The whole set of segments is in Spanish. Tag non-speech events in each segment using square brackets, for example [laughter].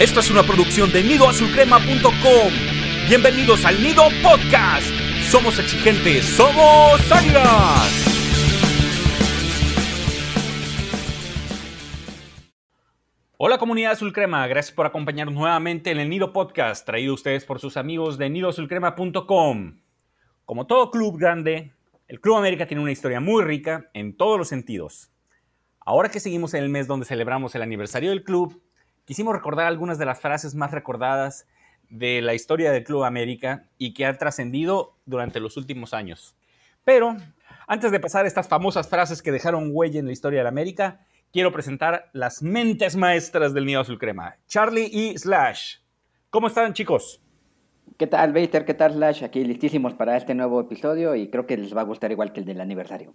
Esto es una producción de nidoazulcrema.com. Bienvenidos al Nido Podcast. Somos exigentes, somos águilas. Hola comunidad Azul Crema, gracias por acompañarnos nuevamente en el Nido Podcast, traído a ustedes por sus amigos de nidoazulcrema.com. Como todo club grande, el Club América tiene una historia muy rica en todos los sentidos. Ahora que seguimos en el mes donde celebramos el aniversario del club, quisimos recordar algunas de las frases más recordadas de la historia del Club América y que han trascendido durante los últimos años. Pero antes de pasar estas famosas frases que dejaron huella en la historia del América, quiero presentar las mentes maestras del Nido Azul Crema, Charlie y Slash. ¿Cómo están, chicos? ¿Qué tal, Baster? ¿Qué tal, Slash? Aquí listísimos para este nuevo episodio y creo que les va a gustar igual que el del aniversario.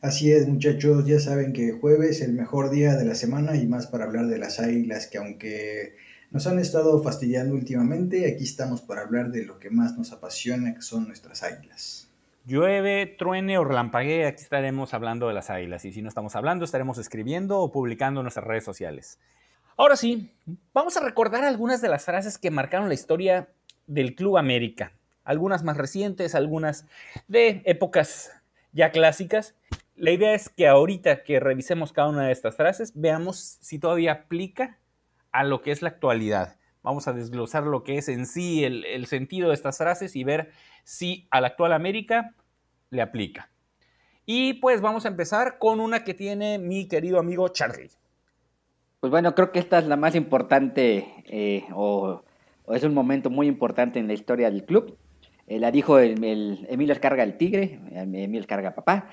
Así es, muchachos, ya saben que jueves es el mejor día de la semana y más para hablar de las águilas que aunque nos han estado fastidiando últimamente, aquí estamos para hablar de lo que más nos apasiona, que son nuestras águilas. Llueve, truene o relampaguee, aquí estaremos hablando de las águilas y si no estamos hablando estaremos escribiendo o publicando en nuestras redes sociales. Ahora sí, vamos a recordar algunas de las frases que marcaron la historia del Club América. Algunas más recientes, algunas de épocas ya clásicas la idea es que ahorita que revisemos cada una de estas frases, veamos si todavía aplica a lo que es la actualidad. Vamos a desglosar lo que es en sí el, sentido de estas frases y ver si a la actual América le aplica. Y pues vamos a empezar con una que tiene mi querido amigo Charlie. Pues bueno, creo que esta es la más importante eh, o, es un momento muy importante en la historia del club. Eh, la dijo el, Emilio Escarga el Tigre, Emilio Escarga Papá.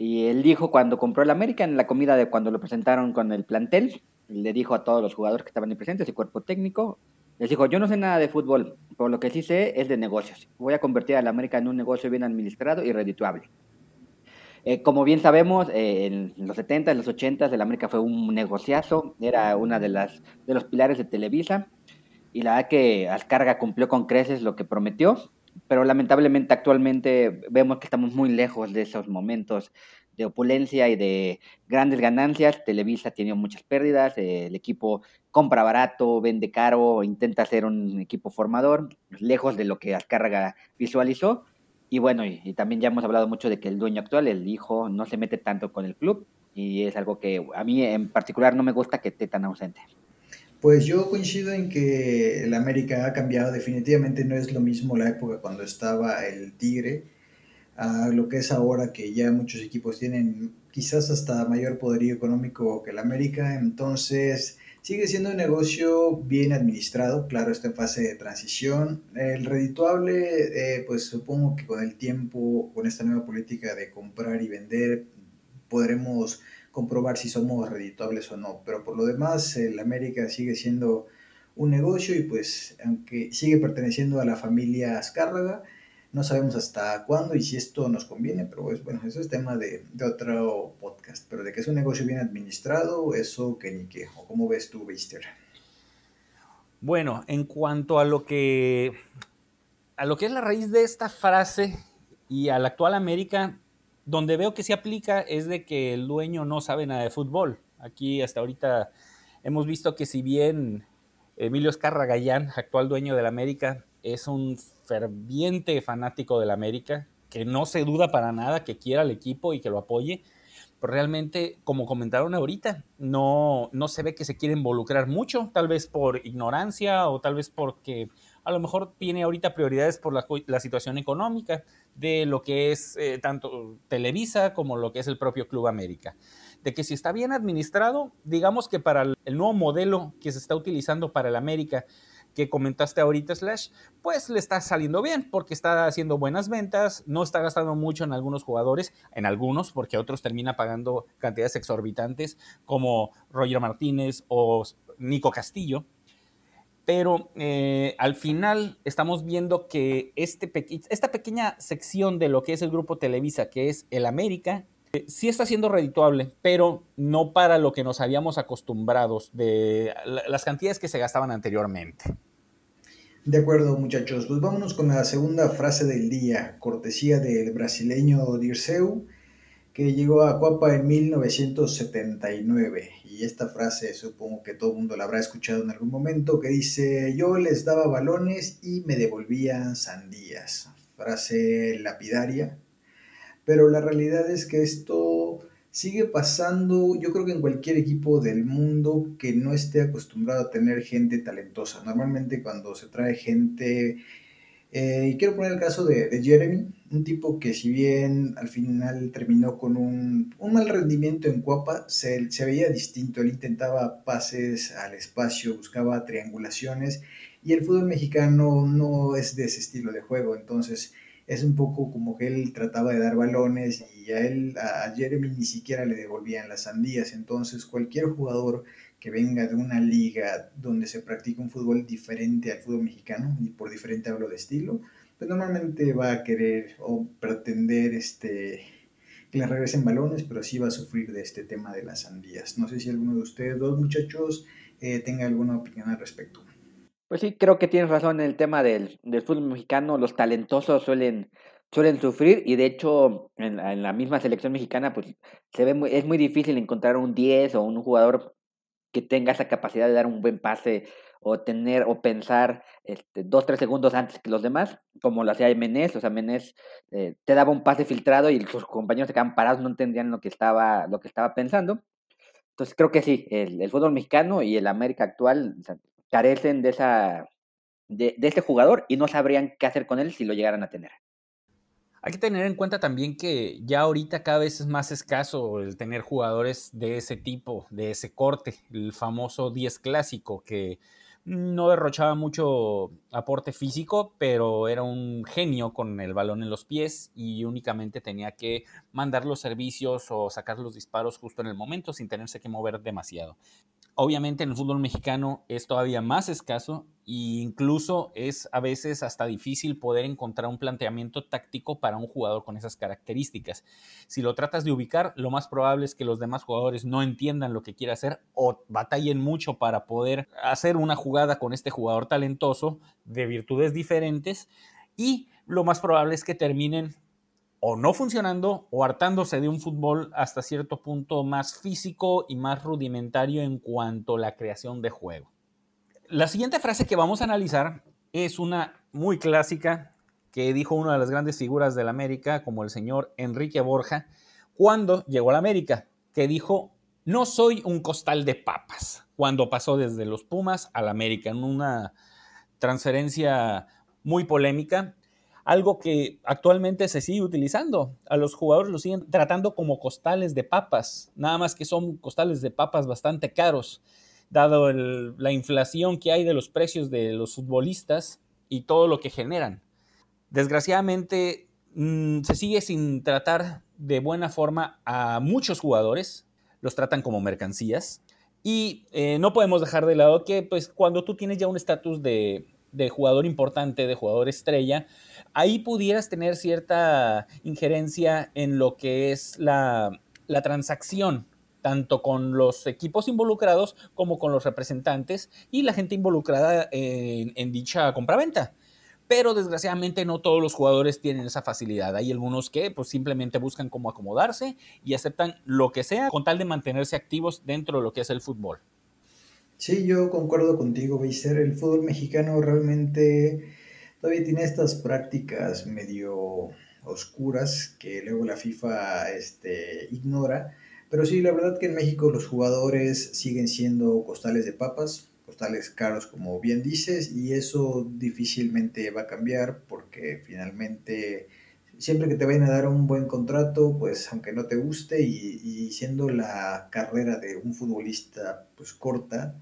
Y él dijo cuando compró el América, en la comida de cuando lo presentaron con el plantel, le dijo a todos los jugadores que estaban ahí presentes, y cuerpo técnico, les dijo, yo no sé nada de fútbol, pero lo que sí sé es de negocios. Voy a convertir al América en un negocio bien administrado y redituable. Eh, como bien sabemos, eh, en los 70, en los 80, el América fue un negociazo, era una de de los pilares de Televisa, y la verdad que Ascarga cumplió con creces lo que prometió, pero lamentablemente actualmente vemos que estamos muy lejos de esos momentos de opulencia y de grandes ganancias. Televisa tenido muchas pérdidas, el equipo compra barato, vende caro, intenta ser un equipo formador, lejos de lo que Azcárraga visualizó. Y bueno, y, también ya hemos hablado mucho de que el dueño actual, el hijo, no se mete tanto con el club y es algo que a mí en particular no me gusta que esté tan ausente. Pues yo coincido en que el América ha cambiado, definitivamente no es lo mismo la época cuando estaba el Tigre a lo que es ahora que ya muchos equipos tienen quizás hasta mayor poderío económico que el América, entonces sigue siendo un negocio bien administrado, claro, está en fase de transición. El redituable, eh, pues supongo que con el tiempo, con esta nueva política de comprar y vender, podremos comprobar si somos redituables o no. Pero por lo demás, el América sigue siendo un negocio y pues aunque sigue perteneciendo a la familia Azcárraga, no sabemos hasta cuándo y si esto nos conviene, pero pues, bueno, eso es tema de, otro podcast. Pero de que es un negocio bien administrado, eso que ni qué. ¿O cómo ves tú, Beister? Bueno, en cuanto a lo que a lo que es la raíz de esta frase y a la actual América, donde veo que se aplica es de que el dueño no sabe nada de fútbol. Aquí hasta ahorita hemos visto que si bien Emilio Escarra Gallán, actual dueño del América, es un ferviente fanático del América, que no se duda para nada que quiera el equipo y que lo apoye, pero realmente, como comentaron ahorita, no, no se ve que se quiere involucrar mucho, tal vez por ignorancia o tal vez porque a lo mejor tiene ahorita prioridades por la, la situación económica de lo que es eh, tanto Televisa como lo que es el propio Club América. De que si está bien administrado, digamos que para el nuevo modelo que se está utilizando para el América, que comentaste ahorita, Slash, pues le está saliendo bien porque está haciendo buenas ventas, no está gastando mucho en algunos jugadores, en algunos, porque otros termina pagando cantidades exorbitantes como Roger Martínez o Nico Castillo, pero eh, al final estamos viendo que este esta pequeña sección de lo que es el grupo Televisa, que es el América, eh, sí está siendo redituable, pero no para lo que nos habíamos acostumbrados de las cantidades que se gastaban anteriormente. De acuerdo, muchachos. Pues vámonos con la segunda frase del día, cortesía del brasileño Dirceu, que llegó a Cuapa en 1979. Y esta frase supongo que todo el mundo la habrá escuchado en algún momento, que dice, yo les daba balones y me devolvían sandías. Frase lapidaria. Pero la realidad es que esto sigue pasando, yo creo que en cualquier equipo del mundo que no esté acostumbrado a tener gente talentosa. Normalmente cuando se trae gente eh, y quiero poner el caso de, Jeremy, un tipo que si bien al final terminó con un, mal rendimiento en Cuapa, se, se, veía distinto. Él intentaba pases al espacio, buscaba triangulaciones y el fútbol mexicano no es de ese estilo de juego. Entonces es un poco como que él trataba de dar balones y a él, a Jeremy ni siquiera le devolvían las sandías. Entonces cualquier jugador que venga de una liga donde se practica un fútbol diferente al fútbol mexicano, y por diferente hablo de estilo, pues normalmente va a querer o pretender este, que le regresen balones, pero sí va a sufrir de este tema de las sandías. No sé si alguno de ustedes, dos muchachos, eh, tenga alguna opinión al respecto. Pues sí, creo que tienes razón en el tema del, del fútbol mexicano. Los talentosos suelen, suelen sufrir y de hecho en, la misma selección mexicana pues se ve muy, es muy difícil encontrar un 10 o un jugador que tenga esa capacidad de dar un buen pase o tener o pensar este, dos, tres segundos antes que los demás, como lo hacía Menés, o sea, Menés eh, te daba un pase filtrado y sus compañeros se quedaban parados, no entendían lo que estaba, lo que estaba pensando. Entonces creo que sí, el, fútbol mexicano y el América actual carecen de esa de, este jugador y no sabrían qué hacer con él si lo llegaran a tener. Hay que tener en cuenta también que ya ahorita cada vez es más escaso el tener jugadores de ese tipo, de ese corte, el famoso 10 clásico que no derrochaba mucho aporte físico, pero era un genio con el balón en los pies y únicamente tenía que mandar los servicios o sacar los disparos justo en el momento sin tenerse que mover demasiado. Obviamente en el fútbol mexicano es todavía más escaso e incluso es a veces hasta difícil poder encontrar un planteamiento táctico para un jugador con esas características. Si lo tratas de ubicar, lo más probable es que los demás jugadores no entiendan lo que quiere hacer o batallen mucho para poder hacer una jugada con este jugador talentoso de virtudes diferentes y lo más probable es que terminen o no funcionando o hartándose de un fútbol hasta cierto punto más físico y más rudimentario en cuanto a la creación de juego. La siguiente frase que vamos a analizar es una muy clásica que dijo una de las grandes figuras de la América, como el señor Enrique Borja, cuando llegó a la América, que dijo, no soy un costal de papas, cuando pasó desde los Pumas a la América, en una transferencia muy polémica algo que actualmente se sigue utilizando. A los jugadores los siguen tratando como costales de papas, nada más que son costales de papas bastante caros, dado la inflación que hay de los precios de los futbolistas y todo lo que generan. Desgraciadamente, mm, se sigue sin tratar de buena forma a muchos jugadores, los tratan como mercancías. Y eh, no podemos dejar de lado que pues, cuando tú tienes ya un estatus de, de jugador importante, de jugador estrella, ahí pudieras tener cierta injerencia en lo que es la, transacción, tanto con los equipos involucrados como con los representantes y la gente involucrada en, en dicha compraventa. Pero desgraciadamente no todos los jugadores tienen esa facilidad. Hay algunos que pues simplemente buscan cómo acomodarse y aceptan lo que sea con tal de mantenerse activos dentro de lo que es el fútbol. Sí, yo concuerdo contigo, Beiser. El fútbol mexicano realmente todavía tiene estas prácticas medio oscuras que luego la FIFA este, ignora. Pero sí, la verdad que en México los jugadores siguen siendo costales de papas, costales caros como bien dices, y eso difícilmente va a cambiar porque finalmente siempre que te vayan a dar un buen contrato, pues aunque no te guste y, y siendo la carrera de un futbolista pues corta,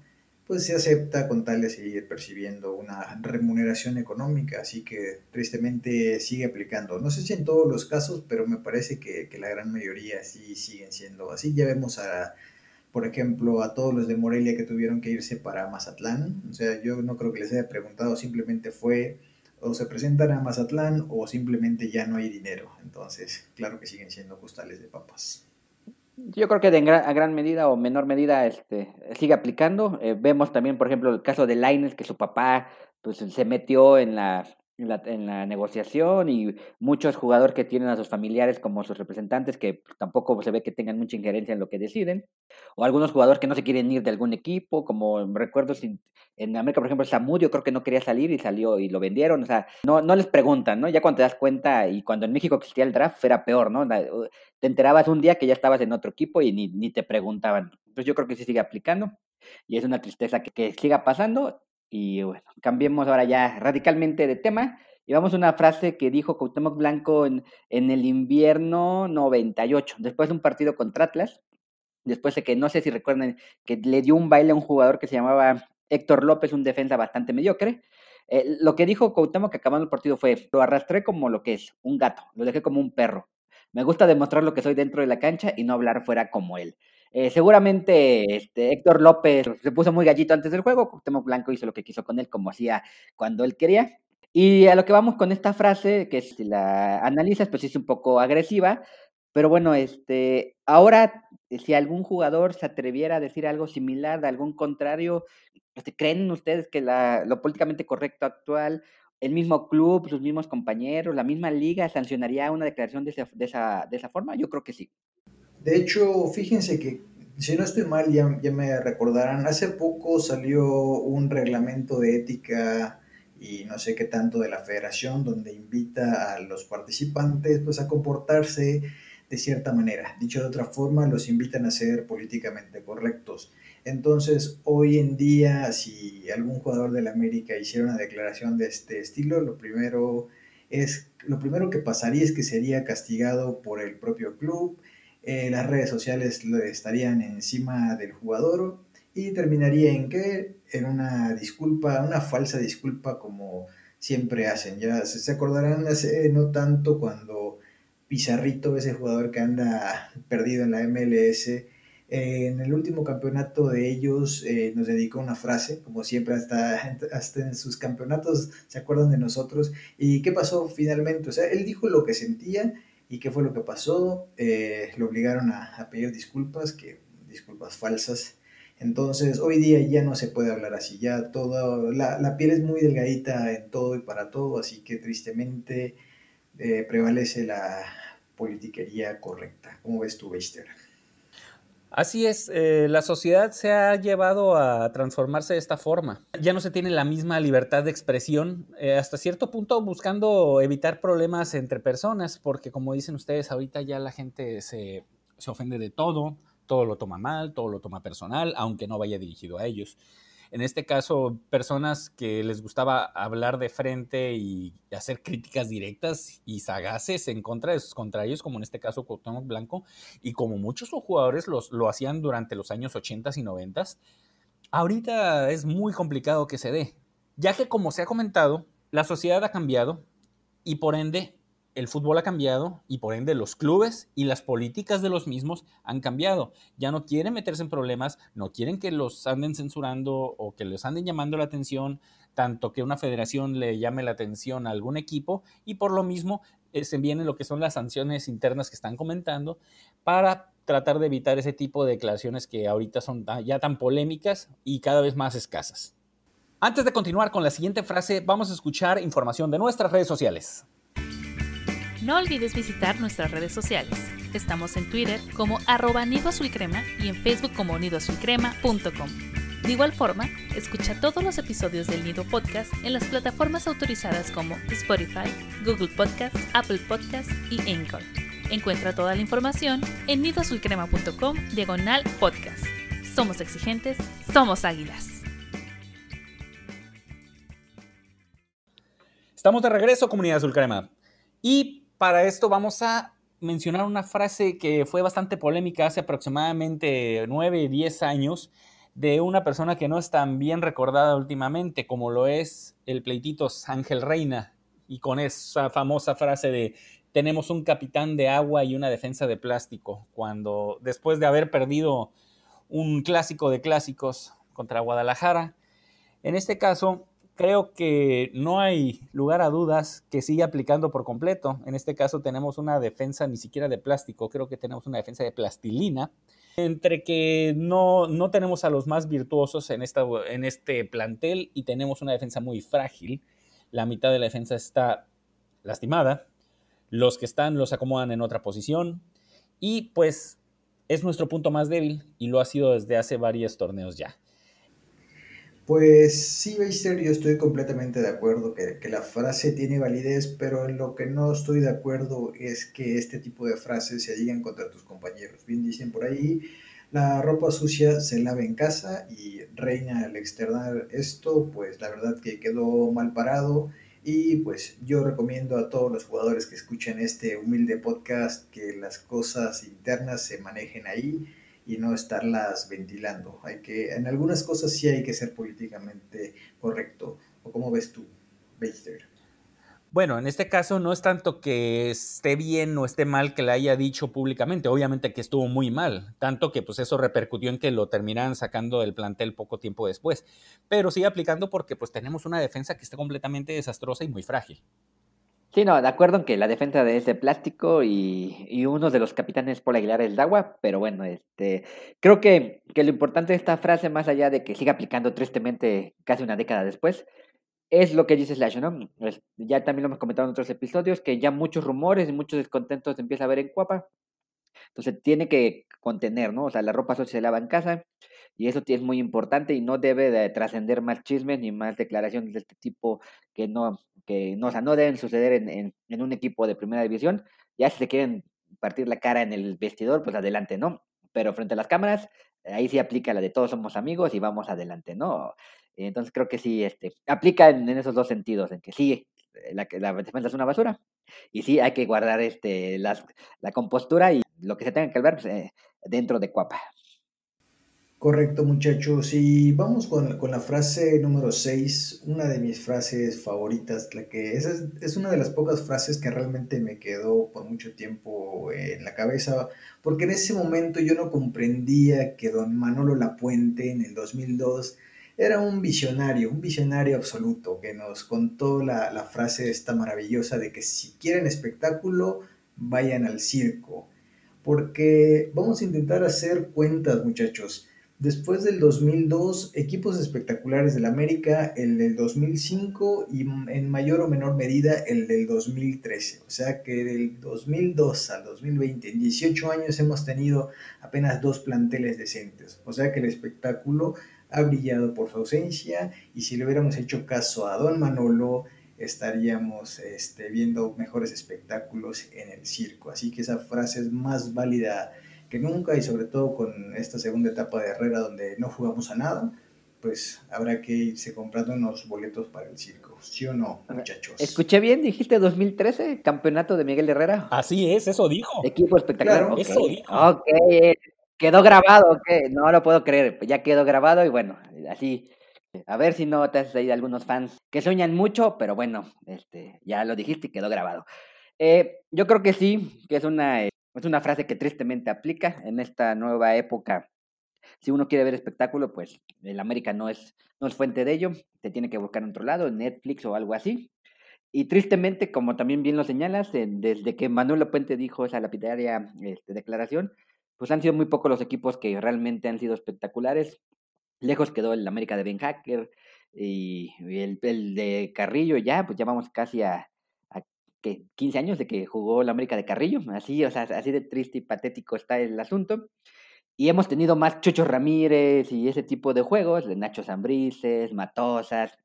pues se acepta con tal de seguir percibiendo una remuneración económica, así que tristemente sigue aplicando. No sé si en todos los casos, pero me parece que, la gran mayoría sí siguen siendo así. Ya vemos a, por ejemplo, a todos los de Morelia que tuvieron que irse para Mazatlán. O sea, yo no creo que les haya preguntado, simplemente fue o se presentan a Mazatlán o simplemente ya no hay dinero. Entonces, claro que siguen siendo costales de papas. Yo creo que de gran, a gran medida o menor medida este, sigue aplicando. Eh, vemos también, por ejemplo, el caso de Laines, que su papá pues, se metió en la, en la, negociación y muchos jugadores que tienen a sus familiares como sus representantes que tampoco se ve que tengan mucha injerencia en lo que deciden, o algunos jugadores que no se quieren ir de algún equipo, como recuerdo en América, por ejemplo, Samudio creo que no quería salir y salió y lo vendieron, o sea, no, no les preguntan, ¿no? Ya cuando te das cuenta y cuando en México existía el draft era peor, ¿no? Te enterabas un día que ya estabas en otro equipo y ni, ni te preguntaban. Entonces yo creo que sí sigue aplicando y es una tristeza que, que siga pasando y bueno, cambiemos ahora ya radicalmente de tema y vamos a una frase que dijo Cuauhtémoc Blanco en, en el invierno 98, después de un partido contra Atlas, después de que, no sé si recuerdan, que le dio un baile a un jugador que se llamaba Héctor López, un defensa bastante mediocre. Eh, lo que dijo Cuauhtémoc que acabando el partido fue, lo arrastré como lo que es, un gato, lo dejé como un perro. Me gusta demostrar lo que soy dentro de la cancha y no hablar fuera como él. Eh, seguramente este, Héctor López se puso muy gallito antes del juego, Cuauhtémoc Blanco hizo lo que quiso con él, como hacía cuando él quería. Y a lo que vamos con esta frase, que si la analizas, pues es un poco agresiva, pero bueno, este, ahora, si algún jugador se atreviera a decir algo similar, de algún contrario, este, ¿creen ustedes que lo políticamente correcto actual, el mismo club, sus mismos compañeros, la misma liga sancionaría una declaración de esa, de esa, de esa forma? Yo creo que sí. De hecho, fíjense que, si no estoy mal, ya, me recordarán, hace poco salió un reglamento de ética y no sé qué tanto de la federación donde invita a los participantes pues a comportarse de cierta manera. Dicho de otra forma, los invitan a ser políticamente correctos. Entonces, hoy en día, si algún jugador del América hiciera una declaración de este estilo, lo primero es lo primero que pasaría es que sería castigado por el propio club, eh, las redes sociales estarían encima del jugador y terminaría en qué? En una disculpa, una falsa disculpa como siempre hacen. Ya se, acordarán hace no tanto cuando Pizarrito, ese jugador que anda perdido en la MLS, en el último campeonato de ellos eh, nos dedicó una frase, como siempre hasta, hasta en sus campeonatos se acuerdan de nosotros. ¿Y qué pasó finalmente? O sea, él dijo lo que sentía y qué fue lo que pasó. Eh, lo obligaron a, pedir disculpas, que disculpas falsas entonces, hoy día ya no se puede hablar así, ya todo, la, piel es muy delgadita en todo y para todo, así que tristemente eh, prevalece la politiquería correcta. ¿Cómo ves tú, Beister? Así es, eh, la sociedad se ha llevado a transformarse de esta forma. Ya no se tiene la misma libertad de expresión, eh, hasta cierto punto buscando evitar problemas entre personas, porque como dicen ustedes, ahorita ya la gente se, se ofende de todo, todo lo toma mal, todo lo toma personal, aunque no vaya dirigido a ellos. En este caso, personas que les gustaba hablar de frente y hacer críticas directas y sagaces en contra de sus contrarios, como en este caso Cuauhtémoc Blanco, y como muchos jugadores los, lo hacían durante los años 80 y 90, ahorita es muy complicado que se dé, ya que como se ha comentado, la sociedad ha cambiado y por ende el fútbol ha cambiado y por ende los clubes y las políticas de los mismos han cambiado. Ya no quieren meterse en problemas, no quieren que los anden censurando o que les anden llamando la atención, tanto que una federación le llame la atención a algún equipo y por lo mismo eh, se vienen lo que son las sanciones internas que están comentando para tratar de evitar ese tipo de declaraciones que ahorita son ya tan polémicas y cada vez más escasas. Antes de continuar con la siguiente frase, vamos a escuchar información de nuestras redes sociales. No olvides visitar nuestras redes sociales. Estamos en Twitter como arroba azul crema y en Facebook como nidoazulcrema.com. De igual forma, escucha todos los episodios del Nido Podcast en las plataformas autorizadas como Spotify, Google Podcast, Apple Podcast y Anchor. Encuentra toda la información en nidoazulcrema.com diagonal podcast. Somos exigentes, somos águilas. Estamos de regreso, comunidad azul crema. Y para esto vamos a mencionar una frase que fue bastante polémica hace aproximadamente 9, 10 años de una persona que no es tan bien recordada últimamente como lo es el pleititos Ángel Reina. Y con esa famosa frase de tenemos un capitán de agua y una defensa de plástico, cuando después de haber perdido un clásico de clásicos contra Guadalajara, en este caso creo que no hay lugar a dudas que sigue aplicando por completo. En este caso tenemos una defensa ni siquiera de plástico, creo que tenemos una defensa de plastilina. Entre que no, no tenemos a los más virtuosos en, esta, en este plantel y tenemos una defensa muy frágil, la mitad de la defensa está lastimada, los que están los acomodan en otra posición y pues es nuestro punto más débil y lo ha sido desde hace varios torneos ya. Pues sí, Beister, yo estoy completamente de acuerdo que, la frase tiene validez, pero en lo que no estoy de acuerdo es que este tipo de frases se digan contra tus compañeros. Bien dicen por ahí, la ropa sucia se lava en casa y reina al externar esto, pues la verdad que quedó mal parado y pues yo recomiendo a todos los jugadores que escuchen este humilde podcast que las cosas internas se manejen ahí y no estarlas ventilando. Hay que, en algunas cosas sí hay que ser políticamente correcto. ¿O cómo ves tú, Baster? Bueno, en este caso no es tanto que esté bien o esté mal que la haya dicho públicamente, obviamente que estuvo muy mal, tanto que pues eso repercutió en que lo terminaran sacando del plantel poco tiempo después, pero sigue aplicando porque pues tenemos una defensa que está completamente desastrosa y muy frágil. Sí, no, de acuerdo en que la defensa es de plástico y, y uno de los capitanes por Aguilar es agua, pero bueno, este, creo que, que lo importante de esta frase, más allá de que siga aplicando tristemente casi una década después, es lo que dice Slash, ¿no? ya también lo hemos comentado en otros episodios, que ya muchos rumores y muchos descontentos se empieza a ver en Cuapa. Entonces tiene que contener, ¿no? O sea, la ropa sucia se lava en casa y eso es muy importante y no debe de trascender más chismes ni más declaraciones de este tipo que no, que no, o sea, no deben suceder en, en, un equipo de primera división. Ya si se quieren partir la cara en el vestidor, pues adelante, ¿no? Pero frente a las cámaras, ahí sí aplica la de todos somos amigos y vamos adelante, ¿no? Entonces creo que sí, este, aplica en, esos dos sentidos, en que sí, la, la defensa es una basura y sí hay que guardar este, las, la compostura y lo que se tenga que hablar pues, eh, dentro de Cuapa. Correcto, muchachos. Y vamos con, con la frase número 6, una de mis frases favoritas, la que es, una de las pocas frases que realmente me quedó por mucho tiempo en la cabeza, porque en ese momento yo no comprendía que don Manolo Lapuente en el 2002 era un visionario, un visionario absoluto, que nos contó la, la frase esta maravillosa de que si quieren espectáculo, vayan al circo. Porque vamos a intentar hacer cuentas, muchachos Después del 2002, equipos espectaculares del América, el del 2005 y en mayor o menor medida el del 2013. O sea que del 2002 al 2020, en 18 años hemos tenido apenas dos planteles decentes. O sea que el espectáculo ha brillado por su ausencia y si le hubiéramos hecho caso a Don Manolo, estaríamos este, viendo mejores espectáculos en el circo. Así que esa frase es más válida que nunca y sobre todo con esta segunda etapa de Herrera donde no jugamos a nada, pues habrá que irse comprando unos boletos para el circo, ¿sí o no, muchachos? Escuché bien, dijiste 2013, campeonato de Miguel Herrera. Así es, eso dijo. Equipo espectacular. Eso dijo. Ok, quedó grabado, ok, no lo puedo creer, ya quedó grabado y bueno, así. A ver si no te has ahí algunos fans que sueñan mucho, pero bueno, este, ya lo dijiste y quedó grabado. Eh, yo creo que sí, que es una es una frase que tristemente aplica en esta nueva época. Si uno quiere ver espectáculo, pues el América no es, no es fuente de ello, te tiene que buscar en otro lado, Netflix o algo así. Y tristemente, como también bien lo señalas, desde que Manuel Puente dijo esa lapidaria este, declaración, pues han sido muy pocos los equipos que realmente han sido espectaculares. Lejos quedó el América de Ben Hacker y, el, el, de Carrillo ya, pues ya vamos casi a, que 15 años de que jugó la América de Carrillo, así, o sea, así de triste y patético está el asunto. Y hemos tenido más Chucho Ramírez y ese tipo de juegos, de Nacho Zambrices, Matosas,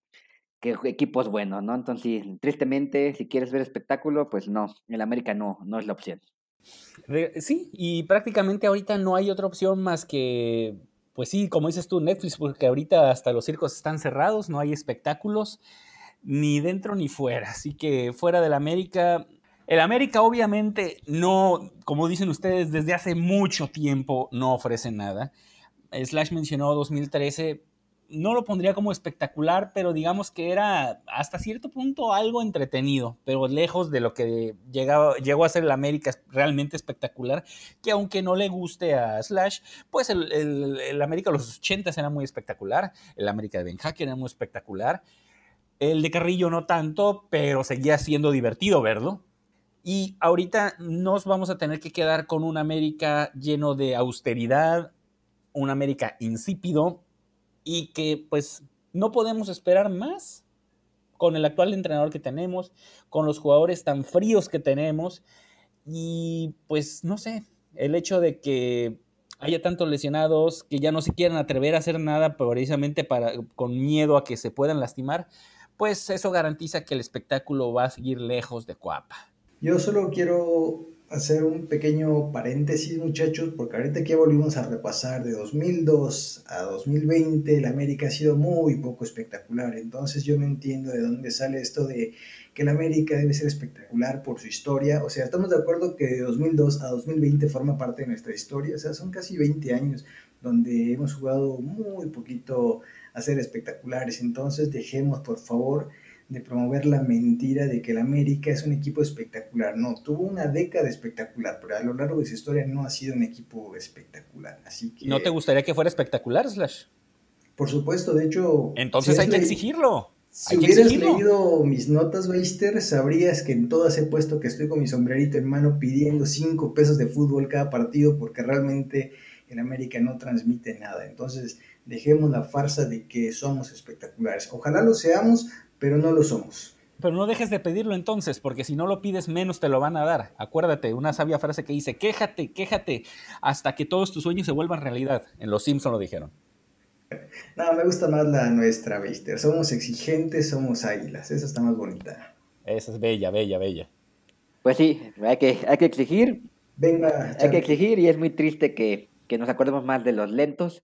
que equipos buenos, ¿no? Entonces, tristemente, si quieres ver espectáculo, pues no, el América no, no es la opción. Sí, y prácticamente ahorita no hay otra opción más que, pues sí, como dices tú, Netflix, porque ahorita hasta los circos están cerrados, no hay espectáculos ni dentro ni fuera. Así que fuera del América, el América obviamente no, como dicen ustedes, desde hace mucho tiempo no ofrece nada. Slash mencionó 2013, no lo pondría como espectacular, pero digamos que era hasta cierto punto algo entretenido, pero lejos de lo que llegaba, llegó a ser el América realmente espectacular, que aunque no le guste a Slash, pues el, el, América de los 80 era muy espectacular, el América de Ben Hacker era muy espectacular, el de Carrillo no tanto, pero seguía siendo divertido verlo. Y ahorita nos vamos a tener que quedar con un América lleno de austeridad, un América insípido y que pues no podemos esperar más con el actual entrenador que tenemos, con los jugadores tan fríos que tenemos y pues no sé, el hecho de que haya tantos lesionados que ya no se quieran atrever a hacer nada precisamente para, con miedo a que se puedan lastimar, pues eso garantiza que el espectáculo va a seguir lejos de Coapa. Yo solo quiero hacer un pequeño paréntesis, muchachos, porque ahorita que volvimos a repasar de 2002 a 2020, la América ha sido muy poco espectacular. Entonces yo no entiendo de dónde sale esto de que la América debe ser espectacular por su historia. O sea, estamos de acuerdo que de 2002 a 2020 forma parte de nuestra historia. O sea, son casi 20 años donde hemos jugado muy poquito a ser espectaculares. Entonces dejemos, por favor, de promover la mentira de que el América es un equipo espectacular. No, tuvo una década espectacular, pero a lo largo de su historia no ha sido un equipo espectacular. Así que, ¿No te gustaría que fuera espectacular, Slash? Por supuesto, de hecho... Entonces hay que exigirlo. Si hubieras leído mis notas, Beister, sabrías que en todas he puesto que estoy con mi sombrerito en mano pidiendo cinco pesos de fútbol cada partido porque realmente el América no transmite nada. Entonces, dejemos la farsa de que somos espectaculares. Ojalá lo seamos, pero no lo somos. Pero no dejes de pedirlo entonces, porque si no lo pides menos te lo van a dar. Acuérdate, una sabia frase que dice, quéjate, quéjate, hasta que todos tus sueños se vuelvan realidad. En Los Simpson lo dijeron. [laughs] No, me gusta más la nuestra, Mister. Somos exigentes, somos águilas. Esa está más bonita. Esa es bella, bella, bella. Pues sí, hay que, hay que exigir. Venga. Hay que exigir y es muy triste que, que nos acordemos más de los lentos.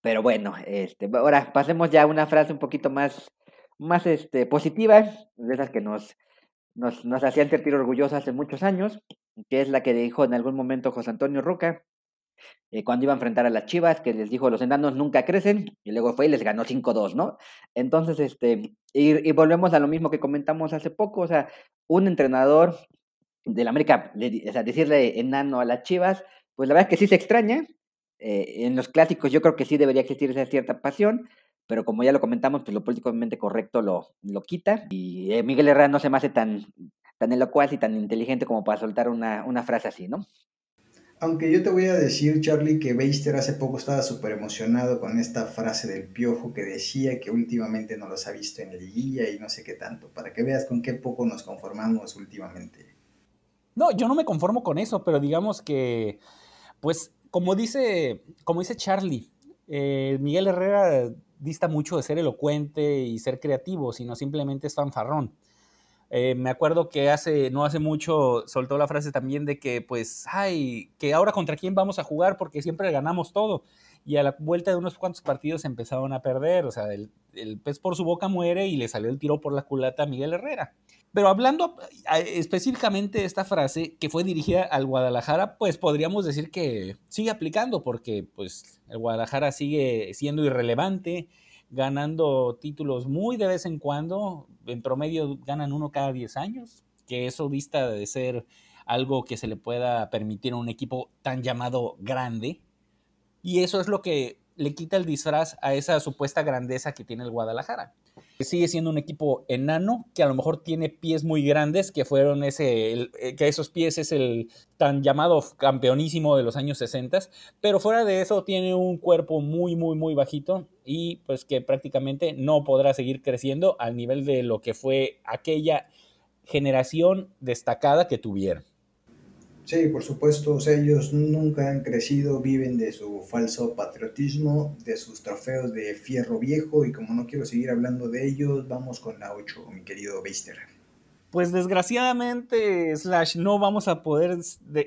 Pero bueno, este, ahora pasemos ya a una frase un poquito más más este, positivas, de esas que nos, nos, nos hacían sentir orgullosos hace muchos años, que es la que dijo en algún momento José Antonio Roca, eh, cuando iba a enfrentar a las Chivas, que les dijo, los enanos nunca crecen, y luego fue y les ganó 5-2, ¿no? Entonces, este, y, volvemos a lo mismo que comentamos hace poco, o sea, un entrenador del América, o sea, decirle enano a las Chivas, pues la verdad es que sí se extraña, eh, en los clásicos yo creo que sí debería existir esa cierta pasión, pero como ya lo comentamos, pues lo políticamente correcto lo, lo quita. Y eh, Miguel Herrera no se me hace tan, tan elocuaz y tan inteligente como para soltar una, una frase así, ¿no? Aunque yo te voy a decir, Charlie, que Beister hace poco estaba súper emocionado con esta frase del piojo que decía que últimamente no los ha visto en el guía y no sé qué tanto, para que veas con qué poco nos conformamos últimamente. No, yo no me conformo con eso, pero digamos que, pues, como dice, como dice Charlie, eh, Miguel Herrera dista mucho de ser elocuente y ser creativo, sino simplemente es fanfarrón. Eh, me acuerdo que hace, no hace mucho soltó la frase también de que, pues, ay, que ahora contra quién vamos a jugar porque siempre ganamos todo. Y a la vuelta de unos cuantos partidos empezaron a perder. O sea, el, el pez por su boca muere y le salió el tiro por la culata a Miguel Herrera. Pero hablando específicamente de esta frase que fue dirigida al Guadalajara, pues podríamos decir que sigue aplicando porque pues el Guadalajara sigue siendo irrelevante, ganando títulos muy de vez en cuando, en promedio ganan uno cada 10 años, que eso vista de ser algo que se le pueda permitir a un equipo tan llamado grande. Y eso es lo que le quita el disfraz a esa supuesta grandeza que tiene el Guadalajara. Sigue siendo un equipo enano que a lo mejor tiene pies muy grandes, que fueron ese, eh, que esos pies es el tan llamado campeonísimo de los años 60, pero fuera de eso tiene un cuerpo muy, muy, muy bajito y pues que prácticamente no podrá seguir creciendo al nivel de lo que fue aquella generación destacada que tuvieron. Sí, por supuesto, o sea, ellos nunca han crecido, viven de su falso patriotismo, de sus trofeos de fierro viejo y como no quiero seguir hablando de ellos, vamos con la 8, mi querido Beister. Pues desgraciadamente, Slash, no vamos a poder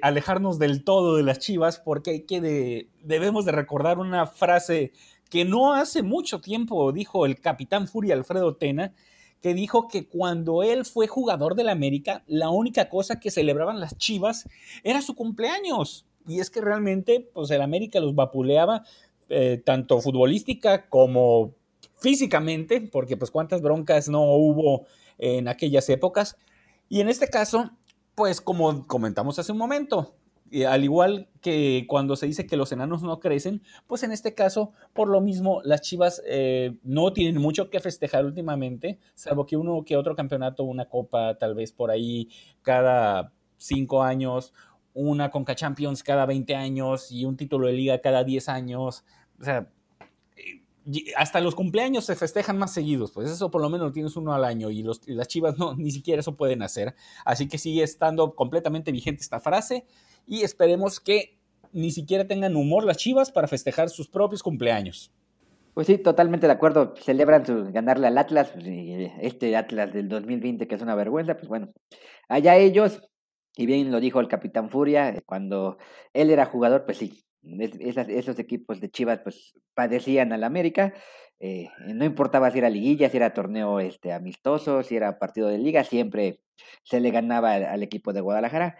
alejarnos del todo de las chivas porque hay que debemos de recordar una frase que no hace mucho tiempo dijo el capitán Furia Alfredo Tena, que dijo que cuando él fue jugador del América, la única cosa que celebraban las Chivas era su cumpleaños. Y es que realmente, pues el América los vapuleaba eh, tanto futbolística como físicamente, porque pues cuántas broncas no hubo en aquellas épocas. Y en este caso, pues como comentamos hace un momento, al igual que cuando se dice que los enanos no crecen, pues en este caso, por lo mismo, las Chivas eh, no tienen mucho que festejar últimamente, salvo que uno que otro campeonato, una copa tal vez por ahí cada cinco años, una Conca Champions cada 20 años y un título de liga cada 10 años. O sea, hasta los cumpleaños se festejan más seguidos, pues eso por lo menos tienes uno al año y, los, las chivas no, ni siquiera eso pueden hacer. Así que sigue estando completamente vigente esta frase y esperemos que ni siquiera tengan humor las chivas para festejar sus propios cumpleaños. Pues sí, totalmente de acuerdo. Celebran su, ganarle al Atlas, pues, este Atlas del 2020 que es una vergüenza, pues bueno, allá ellos, y bien lo dijo el capitán Furia, cuando él era jugador, pues sí, esos equipos de Chivas pues padecían al América, eh, no importaba si era liguilla, si era torneo este, amistoso, si era partido de liga, siempre se le ganaba al, equipo de Guadalajara.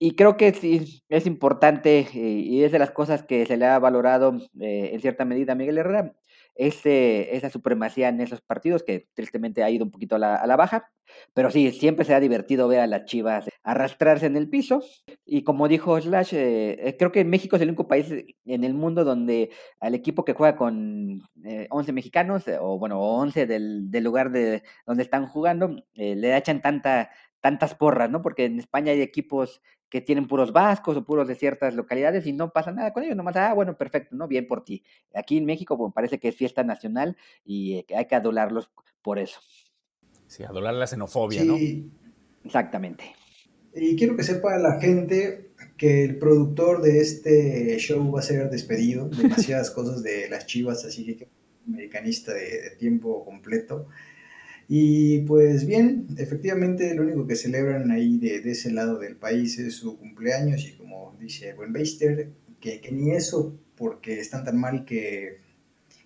Y creo que sí, es importante eh, y es de las cosas que se le ha valorado eh, en cierta medida a Miguel Herrera, ese, esa supremacía en esos partidos, que tristemente ha ido un poquito a la, baja. Pero sí, siempre se ha divertido ver a las chivas arrastrarse en el piso. Y como dijo Slash, eh, creo que México es el único país en el mundo donde al equipo que juega con eh, 11 mexicanos, eh, o bueno, 11 del, del, lugar de donde están jugando, le echan tanta tantas porras, ¿no? Porque en España hay equipos que tienen puros vascos o puros de ciertas localidades y no pasa nada con ellos, nomás, ah, bueno, perfecto, ¿no? Bien por ti. Aquí en México, bueno, parece que es fiesta nacional y eh, hay que adularlos por eso. Sí, adular la xenofobia, ¿no? Exactamente. Y quiero que sepa la gente que el productor de este show va a ser despedido, [laughs] demasiadas cosas de las chivas, así que americanista de, de tiempo completo. Y pues bien, efectivamente lo único que celebran ahí de, de, ese lado del país es su cumpleaños y como dice buen Beister, que, que, ni eso porque están tan mal que,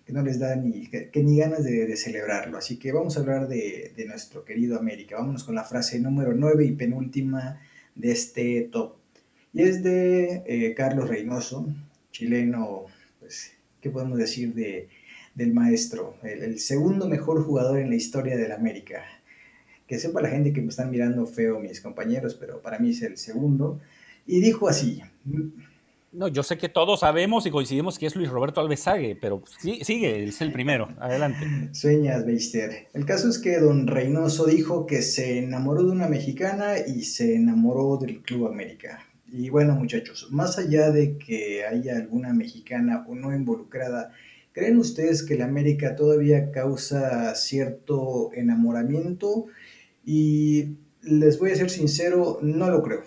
que no les da ni, que, ni ganas de, celebrarlo. Así que vamos a hablar de, de, nuestro querido América. Vámonos con la frase número 9 y penúltima de este top. Y es de eh, Carlos Reynoso, chileno, pues, ¿qué podemos decir de del maestro, el, el, segundo mejor jugador en la historia del América. Que sepa la gente que me están mirando feo mis compañeros, pero para mí es el segundo. Y dijo así. No, yo sé que todos sabemos y coincidimos que es Luis Roberto Alvesague, pero sí, sigue, es el primero. Adelante. Sueñas, Beister. El caso es que don Reynoso dijo que se enamoró de una mexicana y se enamoró del Club América. Y bueno, muchachos, más allá de que haya alguna mexicana o no involucrada ¿Creen ustedes que la América todavía causa cierto enamoramiento? Y les voy a ser sincero, no lo creo.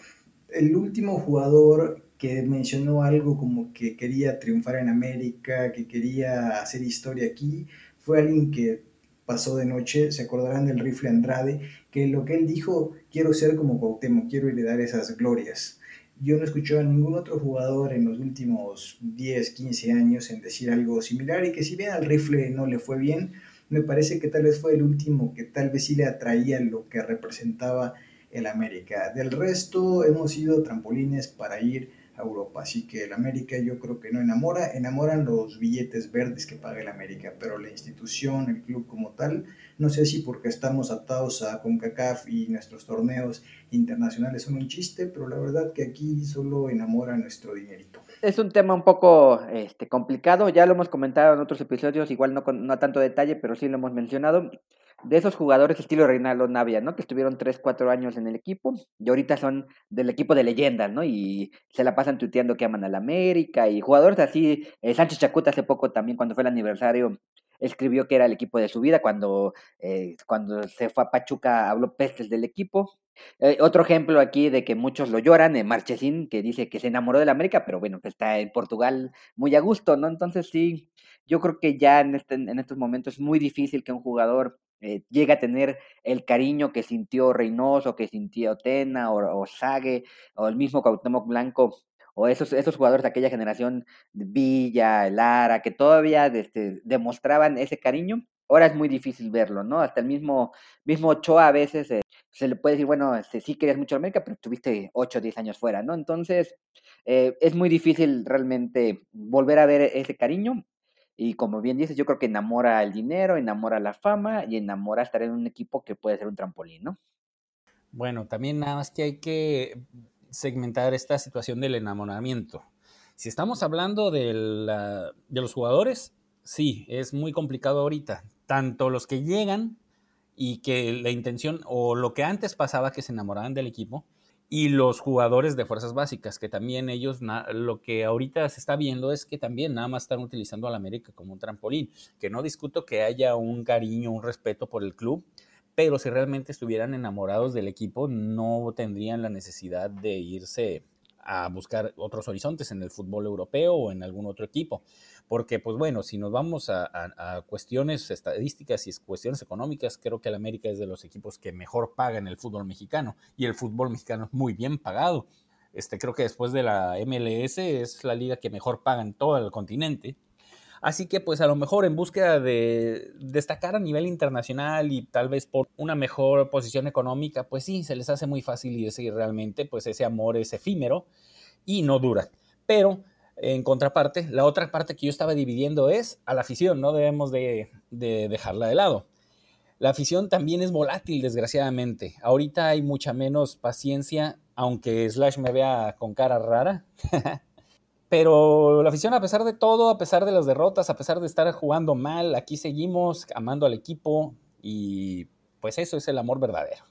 El último jugador que mencionó algo como que quería triunfar en América, que quería hacer historia aquí, fue alguien que pasó de noche, se acordarán del rifle Andrade, que lo que él dijo, quiero ser como Cuauhtémoc, quiero heredar esas glorias. Yo no he escuchado a ningún otro jugador en los últimos 10, 15 años en decir algo similar y que si bien al rifle no le fue bien, me parece que tal vez fue el último que tal vez sí le atraía lo que representaba el América. Del resto hemos sido trampolines para ir Europa, así que el América yo creo que no enamora, enamoran los billetes verdes que paga el América, pero la institución, el club como tal, no sé si porque estamos atados a CONCACAF y nuestros torneos internacionales son un chiste, pero la verdad que aquí solo enamora nuestro dinerito. Es un tema un poco este, complicado, ya lo hemos comentado en otros episodios, igual no, con, no a tanto detalle, pero sí lo hemos mencionado de esos jugadores estilo Reinaldo Navia, ¿no? Que estuvieron 3, 4 años en el equipo y ahorita son del equipo de leyendas, ¿no? Y se la pasan tuiteando que aman al América y jugadores así, eh, Sánchez Chacuta hace poco también cuando fue el aniversario escribió que era el equipo de su vida, cuando, eh, cuando se fue a Pachuca habló pestes del equipo. Eh, otro ejemplo aquí de que muchos lo lloran, eh, Marchesín, que dice que se enamoró del América, pero bueno, que está en Portugal muy a gusto, ¿no? Entonces sí, yo creo que ya en, este, en estos momentos es muy difícil que un jugador eh, llegue a tener el cariño que sintió Reynoso, que sintió Tena o, o Sague, o el mismo Cuauhtémoc Blanco o esos, esos jugadores de aquella generación, Villa, Lara, que todavía este, demostraban ese cariño, ahora es muy difícil verlo, ¿no? Hasta el mismo, mismo Ochoa a veces eh, se le puede decir, bueno, este, sí querías mucho América, pero estuviste 8 o 10 años fuera, ¿no? Entonces, eh, es muy difícil realmente volver a ver ese cariño. Y como bien dices, yo creo que enamora el dinero, enamora la fama y enamora estar en un equipo que puede ser un trampolín, ¿no? Bueno, también nada más que hay que segmentar esta situación del enamoramiento. Si estamos hablando de, la, de los jugadores, sí, es muy complicado ahorita. Tanto los que llegan y que la intención, o lo que antes pasaba que se enamoraban del equipo, y los jugadores de fuerzas básicas, que también ellos, lo que ahorita se está viendo es que también nada más están utilizando a la América como un trampolín, que no discuto que haya un cariño, un respeto por el club, pero si realmente estuvieran enamorados del equipo, no tendrían la necesidad de irse a buscar otros horizontes en el fútbol europeo o en algún otro equipo. Porque, pues bueno, si nos vamos a, cuestiones estadísticas y cuestiones económicas, creo que el América es de los equipos que mejor paga en el fútbol mexicano y el fútbol mexicano es muy bien pagado. Este, creo que después de la MLS es la liga que mejor paga en todo el continente. Así que pues a lo mejor en búsqueda de destacar a nivel internacional y tal vez por una mejor posición económica, pues sí, se les hace muy fácil y ese realmente pues ese amor es efímero y no dura. Pero en contraparte, la otra parte que yo estaba dividiendo es a la afición, no debemos de, dejarla de lado. La afición también es volátil, desgraciadamente. Ahorita hay mucha menos paciencia, aunque Slash me vea con cara rara. [laughs] Pero la afición, a pesar de todo, a pesar de las derrotas, a pesar de estar jugando mal, aquí seguimos amando al equipo y pues eso es el amor verdadero.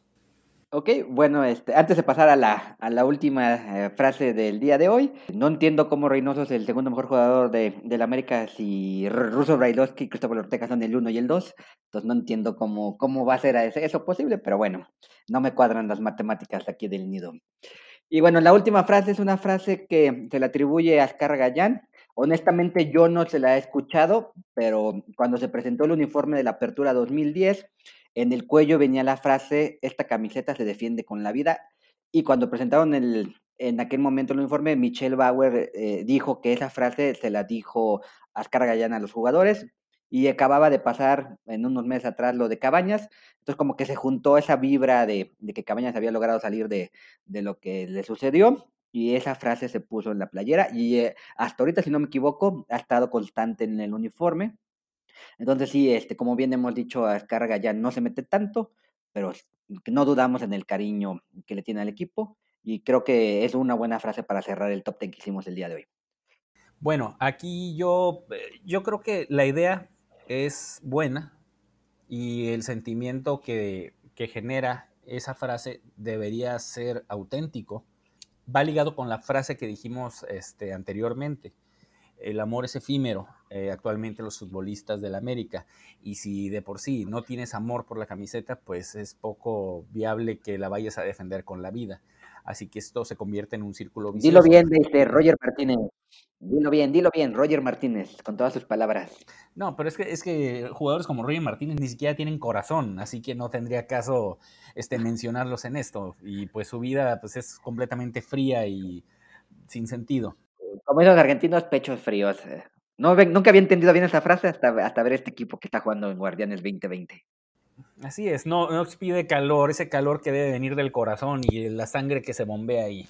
Ok, bueno, este, antes de pasar a la, a la última eh, frase del día de hoy, no entiendo cómo Reynoso es el segundo mejor jugador de, la América si Russo Brailovsky y Cristóbal Ortega son el 1 y el 2. Entonces no entiendo cómo, cómo va a ser eso posible, pero bueno, no me cuadran las matemáticas aquí del nido. Y bueno, la última frase es una frase que se le atribuye a Ascar Gallán. Honestamente yo no se la he escuchado, pero cuando se presentó el uniforme de la Apertura 2010, en el cuello venía la frase, esta camiseta se defiende con la vida. Y cuando presentaron el, en aquel momento el informe, Michelle Bauer eh, dijo que esa frase se la dijo Ascar Gallán a los jugadores y acababa de pasar en unos meses atrás lo de Cabañas. Entonces como que se juntó esa vibra de, que Cabañas había logrado salir de, lo que le sucedió y esa frase se puso en la playera y eh, hasta ahorita, si no me equivoco, ha estado constante en el uniforme. Entonces sí, este, como bien hemos dicho, a Escarga ya no se mete tanto, pero no dudamos en el cariño que le tiene al equipo y creo que es una buena frase para cerrar el top ten que hicimos el día de hoy. Bueno, aquí yo, eh, yo creo que la idea es buena y el sentimiento que, que genera esa frase debería ser auténtico. Va ligado con la frase que dijimos este, anteriormente el amor es efímero eh, actualmente los futbolistas del América y si de por sí no tienes amor por la camiseta, pues es poco viable que la vayas a defender con la vida. Así que esto se convierte en un círculo vicioso. Dilo bien, este, Roger Martínez. Dilo bien, dilo bien, Roger Martínez, con todas sus palabras. No, pero es que, es que jugadores como Roger Martínez ni siquiera tienen corazón, así que no tendría caso este, mencionarlos en esto. Y pues su vida pues, es completamente fría y sin sentido como esos argentinos, pechos fríos. Eh. No, nunca había entendido bien esa frase hasta, hasta ver este equipo que está jugando en Guardianes 2020. Así es, no, no expide calor, ese calor que debe venir del corazón y la sangre que se bombea ahí.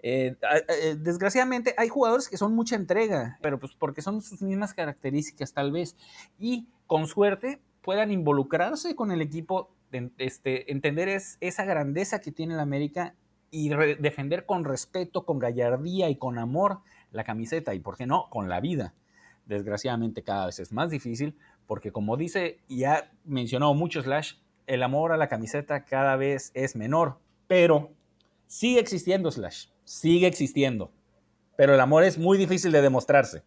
Eh, eh, desgraciadamente hay jugadores que son mucha entrega, pero pues porque son sus mismas características tal vez y con suerte puedan involucrarse con el equipo, este, entender es, esa grandeza que tiene el América y defender con respeto, con gallardía y con amor la camiseta y, ¿por qué no?, con la vida. Desgraciadamente cada vez es más difícil porque como dice y ha mencionado mucho Slash, el amor a la camiseta cada vez es menor, pero sigue existiendo Slash, sigue existiendo, pero el amor es muy difícil de demostrarse.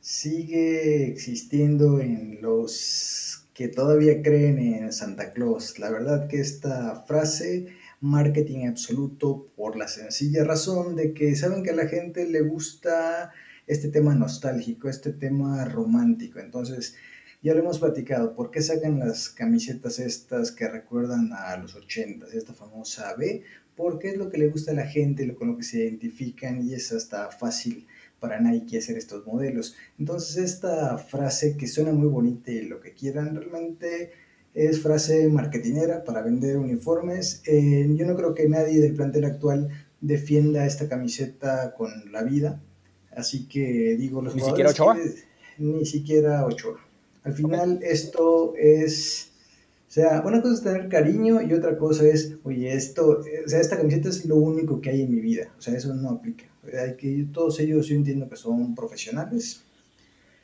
Sigue existiendo en los que todavía creen en Santa Claus. La verdad que esta frase marketing absoluto por la sencilla razón de que saben que a la gente le gusta este tema nostálgico, este tema romántico. Entonces, ya lo hemos platicado, ¿por qué sacan las camisetas estas que recuerdan a los 80, esta famosa B? Porque es lo que le gusta a la gente, con lo que se identifican y es hasta fácil para Nike hacer estos modelos. Entonces esta frase que suena muy bonita y lo que quieran realmente es frase marketinera para vender uniformes. Eh, yo no creo que nadie del plantel actual defienda esta camiseta con la vida. Así que digo, los ¿Ni siquiera Ochoa? ni siquiera Ochoa. Al final esto es... O sea, una cosa es tener cariño y otra cosa es, oye, esto, o sea, esta camiseta es lo único que hay en mi vida. O sea, eso no aplica. Hay que, todos ellos yo entiendo que son profesionales,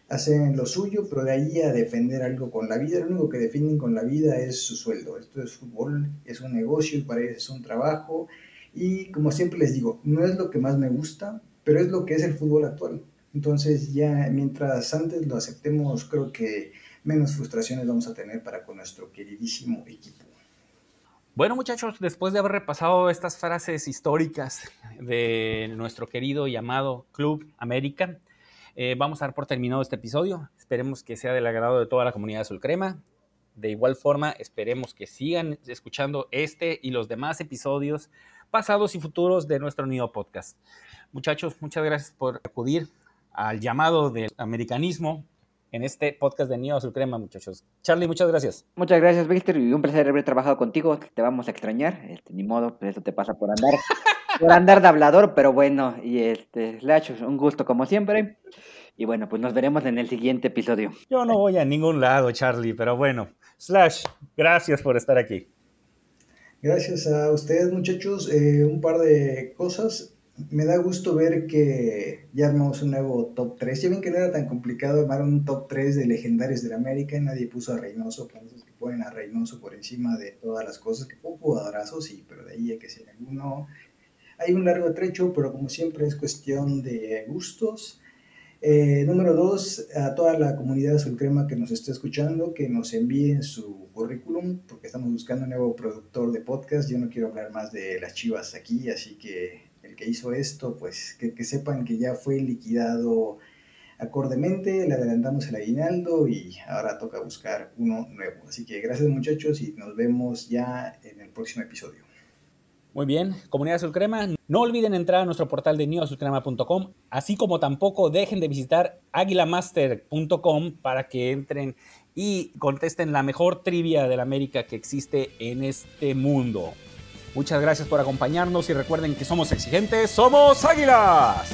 hacen lo suyo, pero de ahí a defender algo con la vida, lo único que defienden con la vida es su sueldo. Esto es fútbol, es un negocio, para ellos es un trabajo Y como siempre les digo, no es lo que más me gusta, pero es lo que es el fútbol actual. Entonces ya mientras antes lo aceptemos, creo que menos frustraciones vamos a tener para con nuestro queridísimo equipo. Bueno muchachos, después de haber repasado estas frases históricas de nuestro querido y amado Club América, eh, vamos a dar por terminado este episodio. Esperemos que sea del agrado de toda la comunidad azul crema. De igual forma, esperemos que sigan escuchando este y los demás episodios pasados y futuros de nuestro Nido Podcast. Muchachos, muchas gracias por acudir al llamado del americanismo en este podcast de Nido Azul Crema, muchachos. Charlie, muchas gracias. Muchas gracias, Víctor, y un placer haber trabajado contigo. Te vamos a extrañar, este, ni modo, pues eso te pasa por andar, [laughs] por andar de hablador, pero bueno, y este, Slash, un gusto como siempre. Y bueno, pues nos veremos en el siguiente episodio. Yo no voy a ningún lado, Charlie, pero bueno. Slash, gracias por estar aquí. Gracias a ustedes, muchachos. Eh, un par de cosas. Me da gusto ver que ya armamos un nuevo top 3. Ya ven que no era tan complicado armar un top 3 de legendarios de la América. Nadie puso a Reynoso, por que ponen a Reynoso por encima de todas las cosas. Que fue un jugadorazo, sí, pero de ahí hay que ser alguno. Hay un largo trecho, pero como siempre es cuestión de gustos. Eh, número dos, a toda la comunidad azul crema que nos esté escuchando, que nos envíen su currículum, porque estamos buscando un nuevo productor de podcast. Yo no quiero hablar más de las chivas aquí, así que el que hizo esto, pues que, que sepan que ya fue liquidado acordemente, le adelantamos el aguinaldo y ahora toca buscar uno nuevo. Así que gracias muchachos y nos vemos ya en el próximo episodio. Muy bien, comunidad azul crema, no olviden entrar a nuestro portal de newazulcrema.com, así como tampoco dejen de visitar aguilamaster.com para que entren y contesten la mejor trivia de la América que existe en este mundo. Muchas gracias por acompañarnos y recuerden que somos exigentes, somos águilas.